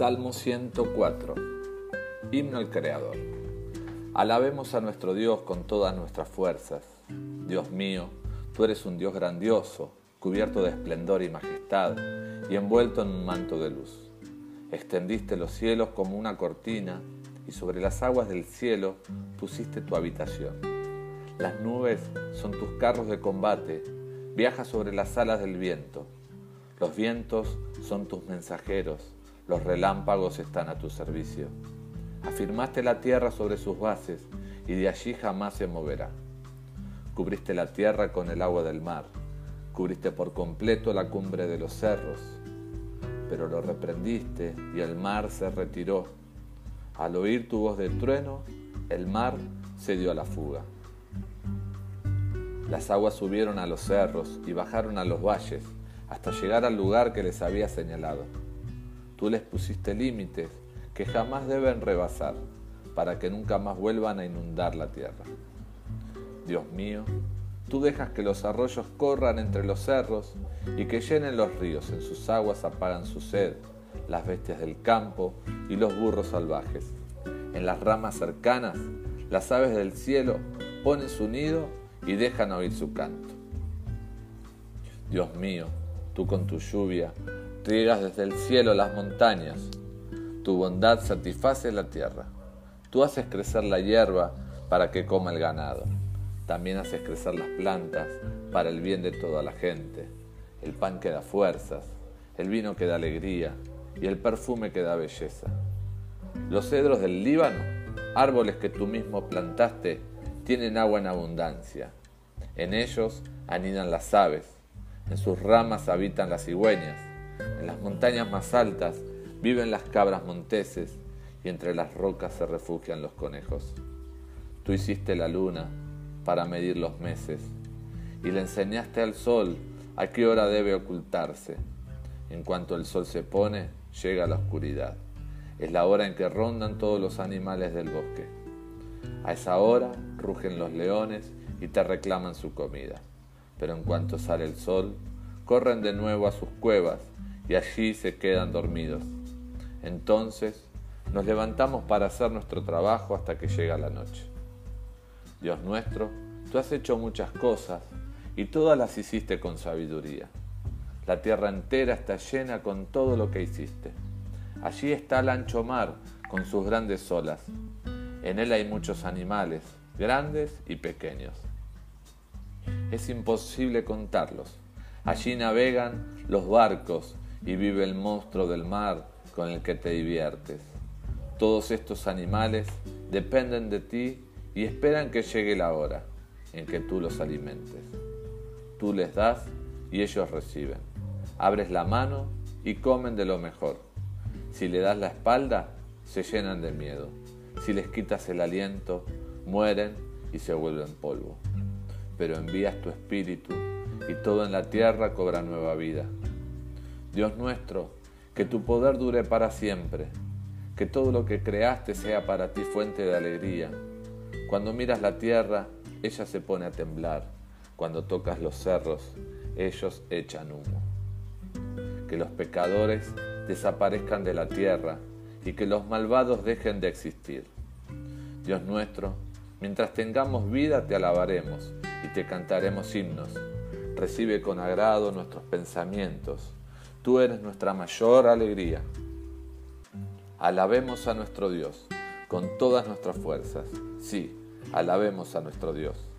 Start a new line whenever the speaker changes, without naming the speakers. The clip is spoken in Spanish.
Salmo 104. Himno al Creador. Alabemos a nuestro Dios con todas nuestras fuerzas. Dios mío, tú eres un Dios grandioso, cubierto de esplendor y majestad, y envuelto en un manto de luz. Extendiste los cielos como una cortina, y sobre las aguas del cielo pusiste tu habitación. Las nubes son tus carros de combate, viajas sobre las alas del viento. Los vientos son tus mensajeros los relámpagos están a tu servicio. Afirmaste la tierra sobre sus bases y de allí jamás se moverá. Cubriste la tierra con el agua del mar, cubriste por completo la cumbre de los cerros, pero lo reprendiste y el mar se retiró. Al oír tu voz de trueno, el mar se dio a la fuga. Las aguas subieron a los cerros y bajaron a los valles hasta llegar al lugar que les había señalado. Tú les pusiste límites que jamás deben rebasar para que nunca más vuelvan a inundar la tierra. Dios mío, tú dejas que los arroyos corran entre los cerros y que llenen los ríos, en sus aguas apagan su sed, las bestias del campo y los burros salvajes. En las ramas cercanas, las aves del cielo ponen su nido y dejan oír su canto. Dios mío, tú con tu lluvia Riegas desde el cielo las montañas. Tu bondad satisface la tierra. Tú haces crecer la hierba para que coma el ganado. También haces crecer las plantas para el bien de toda la gente. El pan que da fuerzas, el vino que da alegría y el perfume que da belleza. Los cedros del Líbano, árboles que tú mismo plantaste, tienen agua en abundancia. En ellos anidan las aves, en sus ramas habitan las cigüeñas en las montañas más altas viven las cabras monteses y entre las rocas se refugian los conejos. Tú hiciste la luna para medir los meses y le enseñaste al sol a qué hora debe ocultarse. En cuanto el sol se pone, llega la oscuridad. Es la hora en que rondan todos los animales del bosque. A esa hora rugen los leones y te reclaman su comida. Pero en cuanto sale el sol, corren de nuevo a sus cuevas y allí se quedan dormidos. Entonces nos levantamos para hacer nuestro trabajo hasta que llega la noche. Dios nuestro, tú has hecho muchas cosas y todas las hiciste con sabiduría. La tierra entera está llena con todo lo que hiciste. Allí está el ancho mar con sus grandes olas. En él hay muchos animales, grandes y pequeños. Es imposible contarlos. Allí navegan los barcos y vive el monstruo del mar con el que te diviertes. Todos estos animales dependen de ti y esperan que llegue la hora en que tú los alimentes. Tú les das y ellos reciben. Abres la mano y comen de lo mejor. Si le das la espalda, se llenan de miedo. Si les quitas el aliento, mueren y se vuelven polvo. Pero envías tu espíritu y todo en la tierra cobra nueva vida. Dios nuestro, que tu poder dure para siempre, que todo lo que creaste sea para ti fuente de alegría. Cuando miras la tierra, ella se pone a temblar. Cuando tocas los cerros, ellos echan humo. Que los pecadores desaparezcan de la tierra y que los malvados dejen de existir. Dios nuestro, mientras tengamos vida te alabaremos y te cantaremos himnos. Recibe con agrado nuestros pensamientos Tú eres nuestra mayor alegría. Alabemos a nuestro Dios con todas nuestras fuerzas. Sí, alabemos a nuestro Dios.